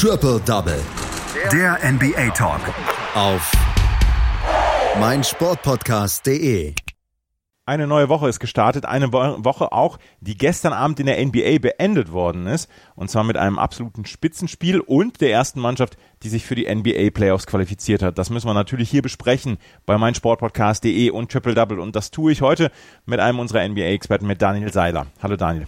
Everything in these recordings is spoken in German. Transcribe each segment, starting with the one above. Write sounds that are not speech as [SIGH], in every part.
Triple Double. Der NBA Talk. Auf meinsportpodcast.de. Eine neue Woche ist gestartet, eine Woche auch, die gestern Abend in der NBA beendet worden ist. Und zwar mit einem absoluten Spitzenspiel und der ersten Mannschaft, die sich für die NBA Playoffs qualifiziert hat. Das müssen wir natürlich hier besprechen bei meinsportpodcast.de und Triple Double. Und das tue ich heute mit einem unserer NBA-Experten, mit Daniel Seiler. Hallo Daniel.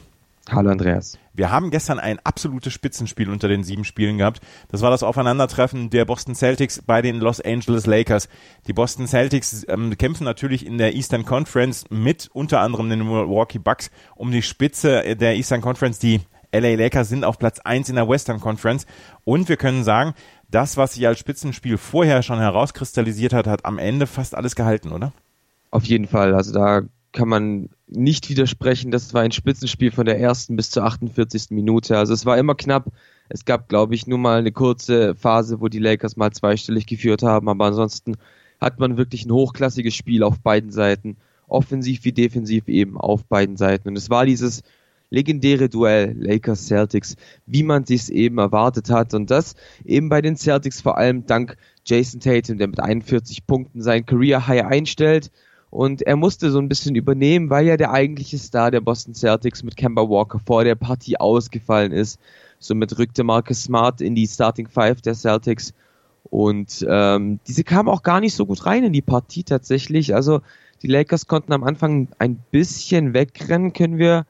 Hallo Andreas. Wir haben gestern ein absolutes Spitzenspiel unter den sieben Spielen gehabt. Das war das Aufeinandertreffen der Boston Celtics bei den Los Angeles Lakers. Die Boston Celtics ähm, kämpfen natürlich in der Eastern Conference mit unter anderem den Milwaukee Bucks um die Spitze der Eastern Conference. Die LA Lakers sind auf Platz eins in der Western Conference. Und wir können sagen, das, was sich als Spitzenspiel vorher schon herauskristallisiert hat, hat am Ende fast alles gehalten, oder? Auf jeden Fall. Also da kann man nicht widersprechen. Das war ein Spitzenspiel von der ersten bis zur 48. Minute. Also es war immer knapp. Es gab, glaube ich, nur mal eine kurze Phase, wo die Lakers mal zweistellig geführt haben. Aber ansonsten hat man wirklich ein hochklassiges Spiel auf beiden Seiten. Offensiv wie defensiv eben auf beiden Seiten. Und es war dieses legendäre Duell Lakers Celtics, wie man sich eben erwartet hat und das eben bei den Celtics vor allem dank Jason Tatum, der mit 41 Punkten sein Career High einstellt und er musste so ein bisschen übernehmen, weil ja der eigentliche Star der Boston Celtics mit Kemba Walker vor der Partie ausgefallen ist. Somit rückte Marcus Smart in die Starting Five der Celtics. Und ähm, diese kamen auch gar nicht so gut rein in die Partie tatsächlich. Also die Lakers konnten am Anfang ein bisschen wegrennen, können wir,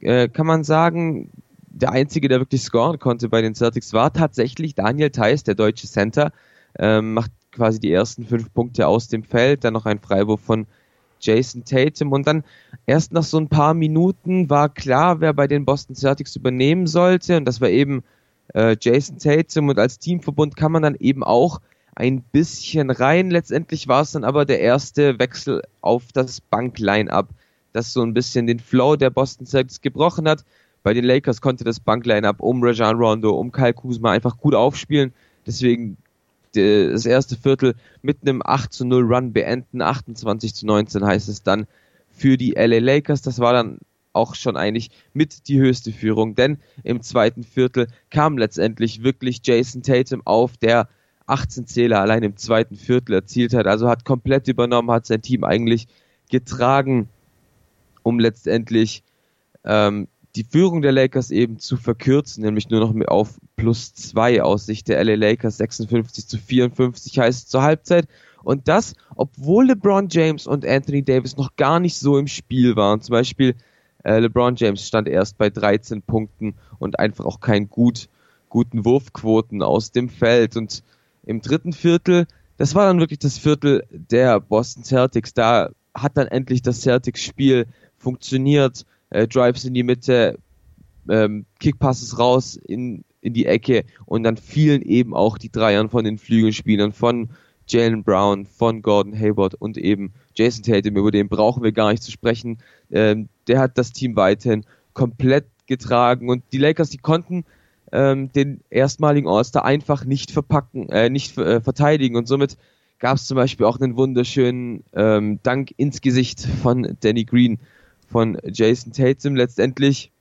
äh, kann man sagen. Der einzige, der wirklich scoren konnte bei den Celtics, war tatsächlich Daniel Theiss, der deutsche Center. Ähm, macht quasi die ersten fünf Punkte aus dem Feld, dann noch ein Freiwurf von Jason Tatum und dann erst nach so ein paar Minuten war klar, wer bei den Boston Celtics übernehmen sollte und das war eben äh, Jason Tatum und als Teamverbund kann man dann eben auch ein bisschen rein. Letztendlich war es dann aber der erste Wechsel auf das Bankline-up, das so ein bisschen den Flow der Boston Celtics gebrochen hat. Bei den Lakers konnte das Bankline-up um Rajan Rondo, um Kyle Kuzma einfach gut aufspielen. Deswegen das erste Viertel mit einem 8 zu 0 Run beenden. 28 zu 19 heißt es dann für die LA Lakers. Das war dann auch schon eigentlich mit die höchste Führung, denn im zweiten Viertel kam letztendlich wirklich Jason Tatum auf, der 18 Zähler allein im zweiten Viertel erzielt hat, also hat komplett übernommen, hat sein Team eigentlich getragen, um letztendlich ähm, die Führung der Lakers eben zu verkürzen, nämlich nur noch auf plus zwei aus Sicht der LA Lakers 56 zu 54 heißt zur Halbzeit. Und das, obwohl LeBron James und Anthony Davis noch gar nicht so im Spiel waren. Zum Beispiel äh, LeBron James stand erst bei 13 Punkten und einfach auch keinen gut, guten Wurfquoten aus dem Feld. Und im dritten Viertel, das war dann wirklich das Viertel der Boston Celtics. Da hat dann endlich das Celtics-Spiel funktioniert äh, Drives in die Mitte, ähm, Kickpasses raus in, in die Ecke und dann fielen eben auch die Dreiern von den Flügelspielern, von Jalen Brown, von Gordon Hayward und eben Jason Tatum, über den brauchen wir gar nicht zu sprechen. Ähm, der hat das Team weiterhin komplett getragen und die Lakers, die konnten ähm, den erstmaligen All-Star einfach nicht verpacken, äh, nicht äh, verteidigen und somit gab es zum Beispiel auch einen wunderschönen ähm, Dank ins Gesicht von Danny Green, von Jason Tatum. Letztendlich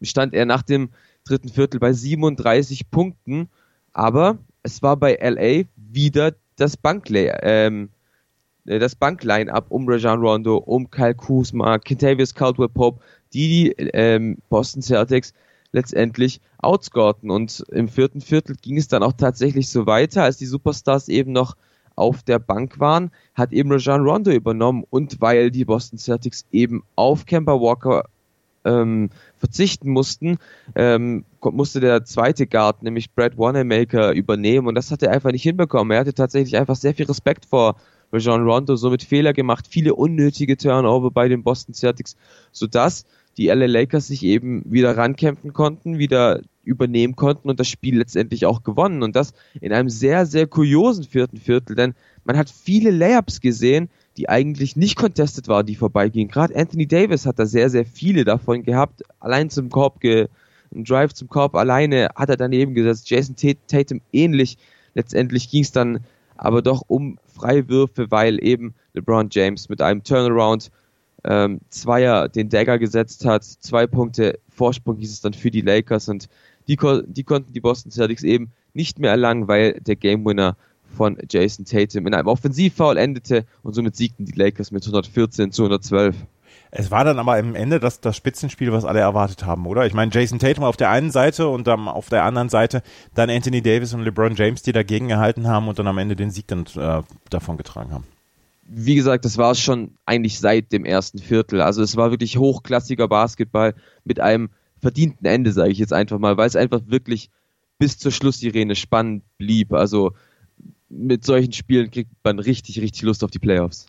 stand er nach dem dritten Viertel bei 37 Punkten, aber es war bei LA wieder das Bankline, ähm, äh, das Bankline-up um Rajan Rondo, um Kyle Kuzma, Kentavious Caldwell Pope, die die ähm, Boston Celtics letztendlich outscorten. Und im vierten Viertel ging es dann auch tatsächlich so weiter, als die Superstars eben noch auf der Bank waren, hat eben Rajan Rondo übernommen und weil die Boston Celtics eben auf Kemba Walker ähm, verzichten mussten, ähm, musste der zweite Guard, nämlich Brad Wanamaker, übernehmen und das hat er einfach nicht hinbekommen. Er hatte tatsächlich einfach sehr viel Respekt vor Rajon Rondo, somit Fehler gemacht, viele unnötige Turnover bei den Boston Celtics, sodass die LA Lakers sich eben wieder rankämpfen konnten, wieder übernehmen konnten und das Spiel letztendlich auch gewonnen. Und das in einem sehr, sehr kuriosen vierten Viertel, denn man hat viele Layups gesehen, die eigentlich nicht contested waren, die vorbeigingen. Gerade Anthony Davis hat da sehr, sehr viele davon gehabt, allein zum Korb, ge ein Drive zum Korb alleine hat er daneben gesetzt. Jason Tatum ähnlich. Letztendlich ging es dann aber doch um Freiwürfe, weil eben LeBron James mit einem Turnaround ähm, Zweier den Dagger gesetzt hat. Zwei Punkte Vorsprung hieß es dann für die Lakers und die, die konnten die Boston Celtics eben nicht mehr erlangen, weil der Game Winner von Jason Tatum in einem Offensivfoul endete und somit siegten die Lakers mit 114 zu 112. Es war dann aber im Ende das, das Spitzenspiel, was alle erwartet haben, oder? Ich meine, Jason Tatum auf der einen Seite und dann auf der anderen Seite dann Anthony Davis und LeBron James, die dagegen gehalten haben und dann am Ende den Sieg dann äh, davon getragen haben. Wie gesagt, das war es schon eigentlich seit dem ersten Viertel. Also es war wirklich hochklassiger Basketball mit einem verdienten Ende, sage ich jetzt einfach mal, weil es einfach wirklich bis zur Schlusssirene spannend blieb. Also mit solchen Spielen kriegt man richtig, richtig Lust auf die Playoffs.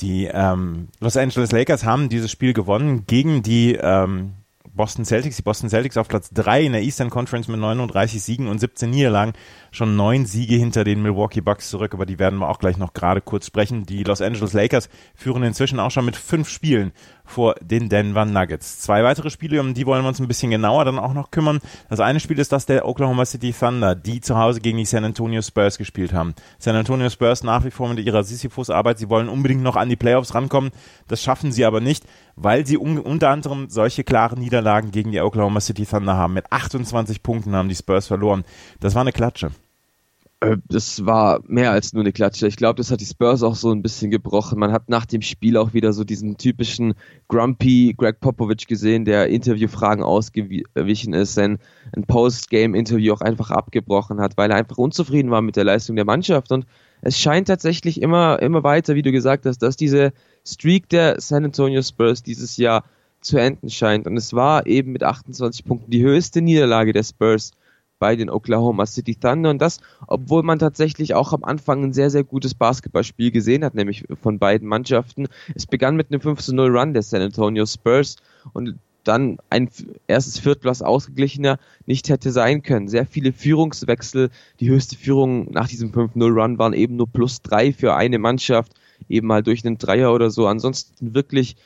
Die ähm, Los Angeles Lakers haben dieses Spiel gewonnen gegen die ähm, Boston Celtics. Die Boston Celtics auf Platz 3 in der Eastern Conference mit 39 Siegen und 17 Niederlagen. Schon neun Siege hinter den Milwaukee Bucks zurück, über die werden wir auch gleich noch gerade kurz sprechen. Die Los Angeles Lakers führen inzwischen auch schon mit fünf Spielen vor den Denver Nuggets. Zwei weitere Spiele, um die wollen wir uns ein bisschen genauer dann auch noch kümmern. Das eine Spiel ist das der Oklahoma City Thunder, die zu Hause gegen die San Antonio Spurs gespielt haben. San Antonio Spurs nach wie vor mit ihrer Sisyphus-Arbeit. Sie wollen unbedingt noch an die Playoffs rankommen. Das schaffen sie aber nicht, weil sie un unter anderem solche klaren Niederlagen gegen die Oklahoma City Thunder haben. Mit 28 Punkten haben die Spurs verloren. Das war eine Klatsche. Äh, das war mehr als nur eine Klatsche. Ich glaube, das hat die Spurs auch so ein bisschen gebrochen. Man hat nach dem Spiel auch wieder so diesen typischen Grumpy Greg Popovich gesehen, der Interviewfragen ausgewichen ist, sein ein Post-Game-Interview auch einfach abgebrochen hat, weil er einfach unzufrieden war mit der Leistung der Mannschaft. Und es scheint tatsächlich immer, immer weiter, wie du gesagt hast, dass diese Streak der San Antonio Spurs dieses Jahr zu enden scheint. Und es war eben mit 28 Punkten die höchste Niederlage der Spurs bei den Oklahoma City Thunder und das, obwohl man tatsächlich auch am Anfang ein sehr, sehr gutes Basketballspiel gesehen hat, nämlich von beiden Mannschaften. Es begann mit einem 5 0 Run der San Antonio Spurs und dann ein erstes Viertel, was ausgeglichener nicht hätte sein können. Sehr viele Führungswechsel. Die höchste Führung nach diesem 5-0-Run waren eben nur plus drei für eine Mannschaft, eben mal durch einen Dreier oder so. Ansonsten wirklich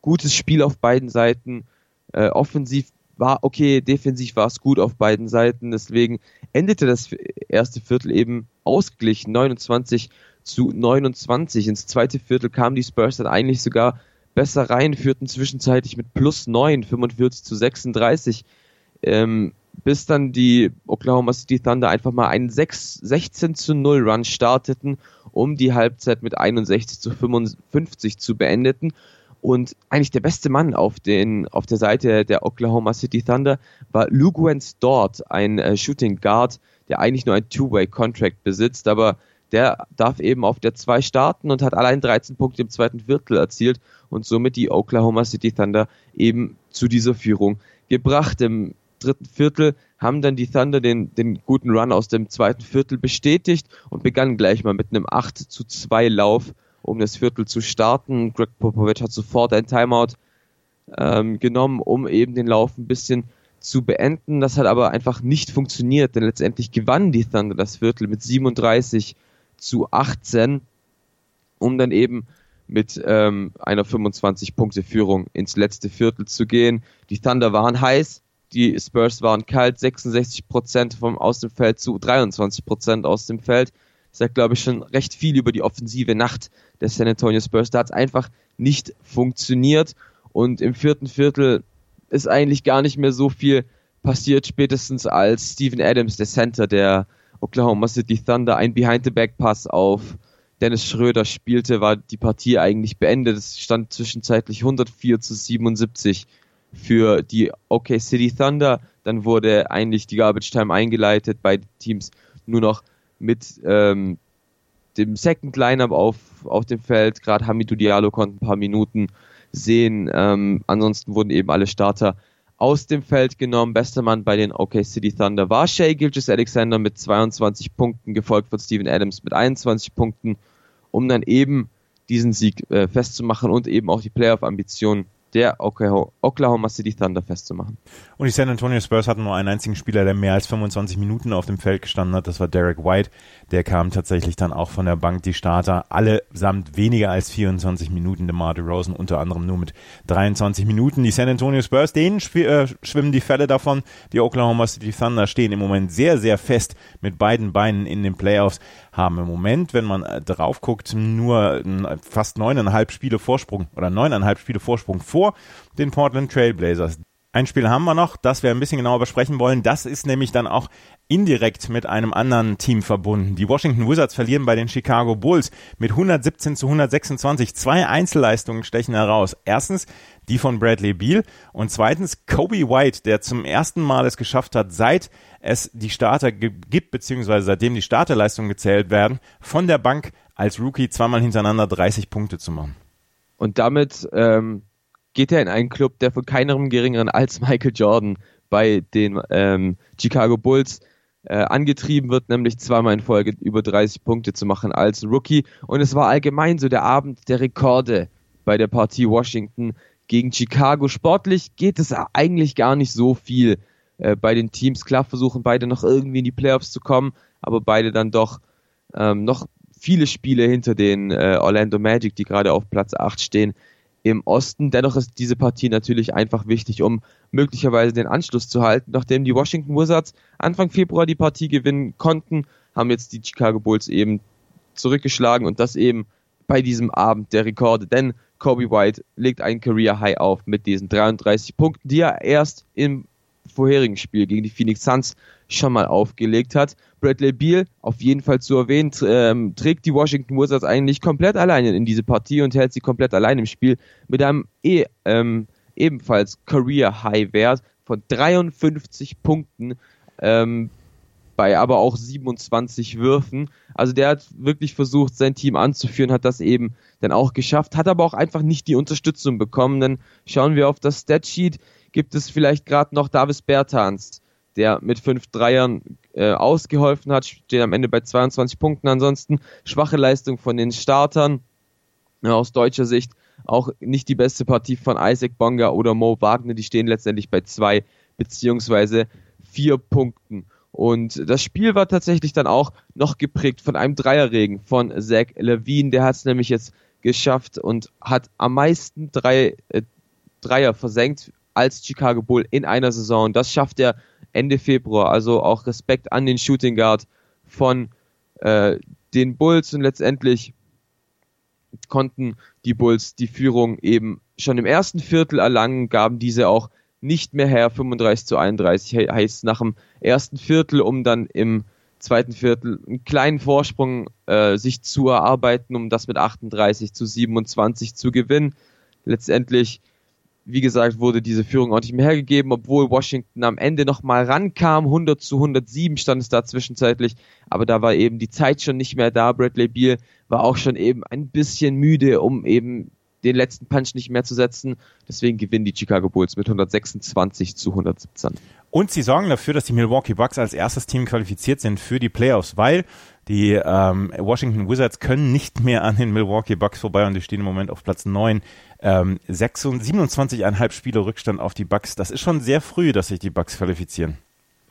gutes Spiel auf beiden Seiten. Äh, offensiv war okay, defensiv war es gut auf beiden Seiten. Deswegen endete das erste Viertel eben ausgeglichen, 29 zu 29. Ins zweite Viertel kamen die Spurs dann eigentlich sogar besser rein, führten zwischenzeitlich mit plus 9, 45 zu 36. Ähm, bis dann die Oklahoma City Thunder einfach mal einen 6, 16 zu 0 Run starteten, um die Halbzeit mit 61 zu 55 zu beendeten. Und eigentlich der beste Mann auf, den, auf der Seite der Oklahoma City Thunder war Luguentz Dort, ein äh, Shooting Guard, der eigentlich nur ein Two-Way-Contract besitzt, aber der darf eben auf der 2 starten und hat allein 13 Punkte im zweiten Viertel erzielt und somit die Oklahoma City Thunder eben zu dieser Führung gebracht. Im dritten Viertel haben dann die Thunder den, den guten Run aus dem zweiten Viertel bestätigt und begannen gleich mal mit einem 8 zu 2 Lauf um das Viertel zu starten. Greg Popovich hat sofort ein Timeout ähm, genommen, um eben den Lauf ein bisschen zu beenden. Das hat aber einfach nicht funktioniert, denn letztendlich gewann die Thunder das Viertel mit 37 zu 18, um dann eben mit ähm, einer 25-Punkte-Führung ins letzte Viertel zu gehen. Die Thunder waren heiß, die Spurs waren kalt, 66% vom aus dem Feld zu 23% aus dem Feld sagt, glaube ich, schon recht viel über die offensive Nacht der San Antonio Spurs. Da hat es einfach nicht funktioniert und im vierten Viertel ist eigentlich gar nicht mehr so viel passiert, spätestens als Steven Adams, der Center der Oklahoma City Thunder, ein Behind-the-Back-Pass auf Dennis Schröder spielte, war die Partie eigentlich beendet. Es stand zwischenzeitlich 104 zu 77 für die OK City Thunder. Dann wurde eigentlich die Garbage Time eingeleitet. Beide Teams nur noch mit ähm, dem Second Lineup auf, auf dem Feld. Gerade Hamidou Diallo konnte ein paar Minuten sehen. Ähm, ansonsten wurden eben alle Starter aus dem Feld genommen. Bester Mann bei den OK City Thunder war Shea Gilgis Alexander mit 22 Punkten, gefolgt von Steven Adams mit 21 Punkten, um dann eben diesen Sieg äh, festzumachen und eben auch die Playoff-Ambitionen der Oklahoma City Thunder festzumachen. Und die San Antonio Spurs hatten nur einen einzigen Spieler, der mehr als 25 Minuten auf dem Feld gestanden hat. Das war Derek White. Der kam tatsächlich dann auch von der Bank. Die Starter allesamt weniger als 24 Minuten. DeMar DeRozan unter anderem nur mit 23 Minuten. Die San Antonio Spurs, denen äh, schwimmen die Fälle davon. Die Oklahoma City Thunder stehen im Moment sehr, sehr fest mit beiden Beinen in den Playoffs haben im Moment, wenn man äh, drauf guckt, nur fast neuneinhalb Spiele Vorsprung oder neuneinhalb Spiele Vorsprung vor den Portland Trailblazers. Ein Spiel haben wir noch, das wir ein bisschen genauer besprechen wollen. Das ist nämlich dann auch indirekt mit einem anderen Team verbunden. Die Washington Wizards verlieren bei den Chicago Bulls mit 117 zu 126. Zwei Einzelleistungen stechen heraus. Erstens die von Bradley Beal und zweitens Kobe White, der zum ersten Mal es geschafft hat, seit es die Starter gibt, beziehungsweise seitdem die Starterleistungen gezählt werden, von der Bank als Rookie zweimal hintereinander 30 Punkte zu machen. Und damit ähm, geht er in einen Club, der von keinem geringeren als Michael Jordan bei den ähm, Chicago Bulls äh, angetrieben wird, nämlich zweimal in Folge über 30 Punkte zu machen als Rookie. Und es war allgemein so der Abend der Rekorde bei der Partie Washington gegen Chicago. Sportlich geht es eigentlich gar nicht so viel äh, bei den Teams. Klar versuchen beide noch irgendwie in die Playoffs zu kommen, aber beide dann doch ähm, noch viele Spiele hinter den äh, Orlando Magic, die gerade auf Platz 8 stehen im Osten. Dennoch ist diese Partie natürlich einfach wichtig, um möglicherweise den Anschluss zu halten. Nachdem die Washington Wizards Anfang Februar die Partie gewinnen konnten, haben jetzt die Chicago Bulls eben zurückgeschlagen und das eben bei diesem Abend der Rekorde. Denn Kobe White legt ein Career High auf mit diesen 33 Punkten, die er erst im vorherigen Spiel gegen die Phoenix Suns schon mal aufgelegt hat. Bradley Beal, auf jeden Fall zu erwähnen, ähm, trägt die Washington Wizards eigentlich komplett alleine in diese Partie und hält sie komplett allein im Spiel mit einem eh, ähm, ebenfalls Career High Wert von 53 Punkten. Ähm, bei aber auch 27 Würfen. Also der hat wirklich versucht, sein Team anzuführen, hat das eben dann auch geschafft, hat aber auch einfach nicht die Unterstützung bekommen. Dann schauen wir auf das Statsheet, gibt es vielleicht gerade noch Davis Bertans, der mit fünf Dreiern äh, ausgeholfen hat, steht am Ende bei 22 Punkten. Ansonsten schwache Leistung von den Startern. Aus deutscher Sicht auch nicht die beste Partie von Isaac Bonga oder Mo Wagner. Die stehen letztendlich bei zwei beziehungsweise vier Punkten. Und das Spiel war tatsächlich dann auch noch geprägt von einem Dreierregen von Zach Levine. Der hat es nämlich jetzt geschafft und hat am meisten drei, äh, Dreier versenkt als Chicago Bull in einer Saison. Das schafft er Ende Februar. Also auch Respekt an den Shooting Guard von äh, den Bulls und letztendlich konnten die Bulls die Führung eben schon im ersten Viertel erlangen, gaben diese auch nicht mehr her, 35 zu 31 heißt nach dem ersten Viertel, um dann im zweiten Viertel einen kleinen Vorsprung äh, sich zu erarbeiten, um das mit 38 zu 27 zu gewinnen. Letztendlich wie gesagt, wurde diese Führung auch nicht mehr hergegeben, obwohl Washington am Ende nochmal rankam. 100 zu 107 stand es da zwischenzeitlich. Aber da war eben die Zeit schon nicht mehr da. Bradley Beal war auch schon eben ein bisschen müde, um eben den letzten Punch nicht mehr zu setzen. Deswegen gewinnen die Chicago Bulls mit 126 zu 117. Und sie sorgen dafür, dass die Milwaukee Bucks als erstes Team qualifiziert sind für die Playoffs, weil die ähm, Washington Wizards können nicht mehr an den Milwaukee Bucks vorbei und die stehen im Moment auf Platz 9. Ähm, 27,5 Spiele Rückstand auf die Bucks. Das ist schon sehr früh, dass sich die Bucks qualifizieren.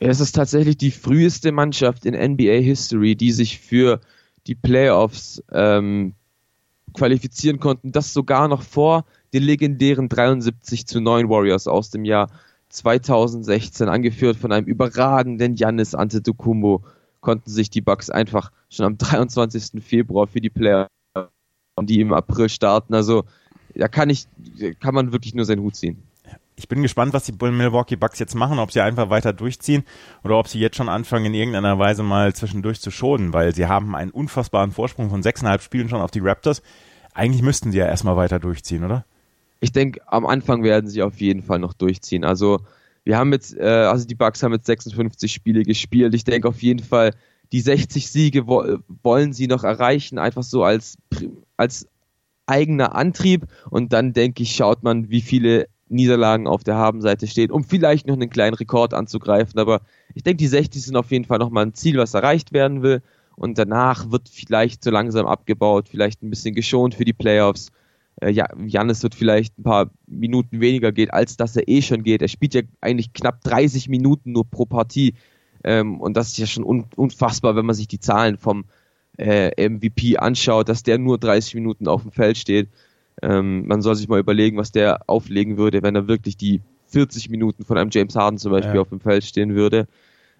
Es ist tatsächlich die früheste Mannschaft in NBA History, die sich für die Playoffs ähm, qualifizieren konnten. Das sogar noch vor den legendären 73 zu 9 Warriors aus dem Jahr 2016, angeführt von einem überragenden Giannis Antetokounmpo konnten sich die Bucks einfach schon am 23. Februar für die Player, die im April starten. Also da kann ich, kann man wirklich nur seinen Hut ziehen. Ich bin gespannt, was die Milwaukee Bucks jetzt machen, ob sie einfach weiter durchziehen oder ob sie jetzt schon anfangen, in irgendeiner Weise mal zwischendurch zu schonen, weil sie haben einen unfassbaren Vorsprung von sechseinhalb Spielen schon auf die Raptors. Eigentlich müssten sie ja erstmal weiter durchziehen, oder? Ich denke, am Anfang werden sie auf jeden Fall noch durchziehen. Also wir haben jetzt, äh, also die Bucks haben jetzt 56 Spiele gespielt. Ich denke auf jeden Fall, die 60 Siege wo wollen sie noch erreichen, einfach so als, als eigener Antrieb. Und dann denke ich, schaut man, wie viele Niederlagen auf der Habenseite stehen, um vielleicht noch einen kleinen Rekord anzugreifen. Aber ich denke, die 60 sind auf jeden Fall nochmal ein Ziel, was erreicht werden will. Und danach wird vielleicht so langsam abgebaut, vielleicht ein bisschen geschont für die Playoffs äh, ja, Janis wird vielleicht ein paar Minuten weniger geht, als dass er eh schon geht. Er spielt ja eigentlich knapp 30 Minuten nur pro Partie. Ähm, und das ist ja schon un unfassbar, wenn man sich die Zahlen vom äh, MVP anschaut, dass der nur 30 Minuten auf dem Feld steht. Ähm, man soll sich mal überlegen, was der auflegen würde, wenn er wirklich die 40 Minuten von einem James Harden zum Beispiel ja. auf dem Feld stehen würde.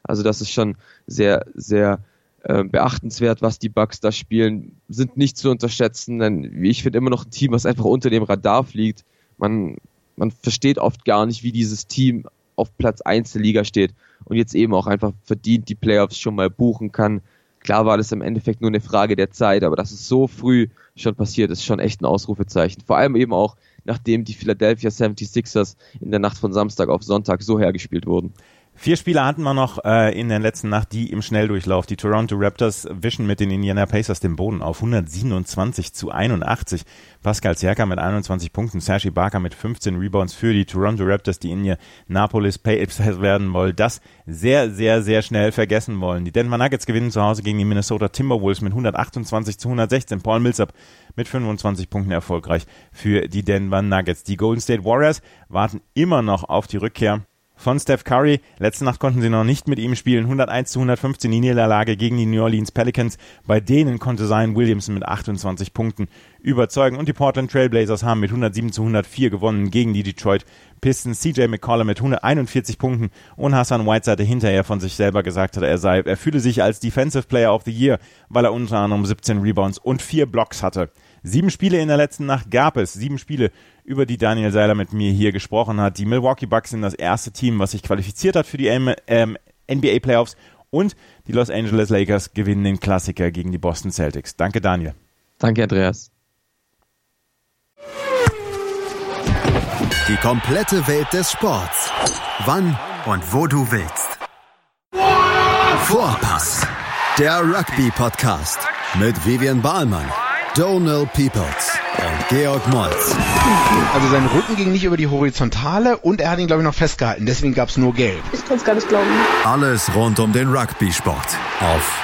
Also das ist schon sehr, sehr äh, beachtenswert, was die Bucks da spielen, sind nicht zu unterschätzen, denn ich finde immer noch ein Team, was einfach unter dem Radar fliegt. Man man versteht oft gar nicht, wie dieses Team auf Platz 1 der Liga steht und jetzt eben auch einfach verdient die Playoffs schon mal buchen kann. Klar war das im Endeffekt nur eine Frage der Zeit, aber dass es so früh schon passiert, ist schon echt ein Ausrufezeichen. Vor allem eben auch, nachdem die Philadelphia 76ers in der Nacht von Samstag auf Sonntag so hergespielt wurden. Vier Spieler hatten wir noch äh, in der letzten Nacht, die im Schnelldurchlauf. Die Toronto Raptors wischen mit den Indiana Pacers den Boden auf 127 zu 81. Pascal Siakam mit 21 Punkten, Sergi Barker mit 15 Rebounds für die Toronto Raptors, die in ihr Napolis Pacers [LAUGHS] werden wollen. Das sehr, sehr, sehr schnell vergessen wollen. Die Denver Nuggets gewinnen zu Hause gegen die Minnesota Timberwolves mit 128 zu 116. Paul Millsap mit 25 Punkten erfolgreich für die Denver Nuggets. Die Golden State Warriors warten immer noch auf die Rückkehr von Steph Curry. Letzte Nacht konnten sie noch nicht mit ihm spielen. 101 zu 115 die Niederlage gegen die New Orleans Pelicans. Bei denen konnte Zion Williamson mit 28 Punkten überzeugen. Und die Portland Trailblazers haben mit 107 zu 104 gewonnen gegen die Detroit Pistons. CJ McCollum mit 141 Punkten und Hassan Whiteside hinterher von sich selber gesagt hat, er sei, er fühle sich als Defensive Player of the Year, weil er unter anderem 17 Rebounds und 4 Blocks hatte. Sieben Spiele in der letzten Nacht gab es. Sieben Spiele, über die Daniel Seiler mit mir hier gesprochen hat. Die Milwaukee Bucks sind das erste Team, was sich qualifiziert hat für die ähm, NBA Playoffs. Und die Los Angeles Lakers gewinnen den Klassiker gegen die Boston Celtics. Danke, Daniel. Danke, Andreas. Die komplette Welt des Sports. Wann und wo du willst. Vorpass. Der Rugby-Podcast mit Vivian Bahlmann Donald Peoples und Georg Moltz. Also sein Rücken ging nicht über die Horizontale und er hat ihn, glaube ich, noch festgehalten. Deswegen gab es nur Gelb. Ich kann es gar nicht glauben. Alles rund um den Rugby-Sport auf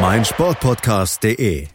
meinsportpodcast.de